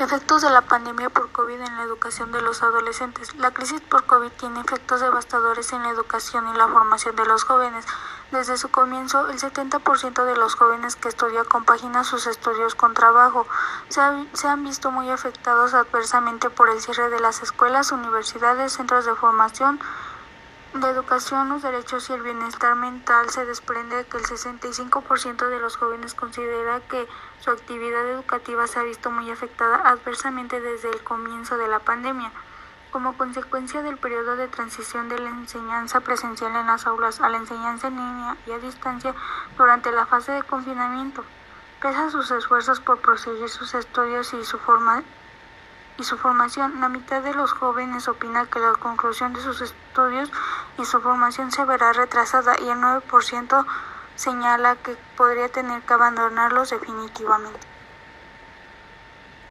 Efectos de la pandemia por COVID en la educación de los adolescentes. La crisis por COVID tiene efectos devastadores en la educación y la formación de los jóvenes. Desde su comienzo, el 70% de los jóvenes que estudian compagina sus estudios con trabajo. Se, se, han visto muy afectados adversamente por el cierre de las escuelas, universidades, centros de formación, de educación, los derechos y el bienestar mental se desprende que el 65% de los jóvenes considera que su actividad educativa se ha visto muy afectada adversamente desde el comienzo de la pandemia, como consecuencia del periodo de transición de la enseñanza presencial en las aulas a la enseñanza en línea y a distancia durante la fase de confinamiento. Pese a sus esfuerzos por proseguir sus estudios y su forma y su formación. La mitad de los jóvenes opina que la conclusión de sus estudios y su formación se verá retrasada y el 9% señala que podría tener que abandonarlos definitivamente.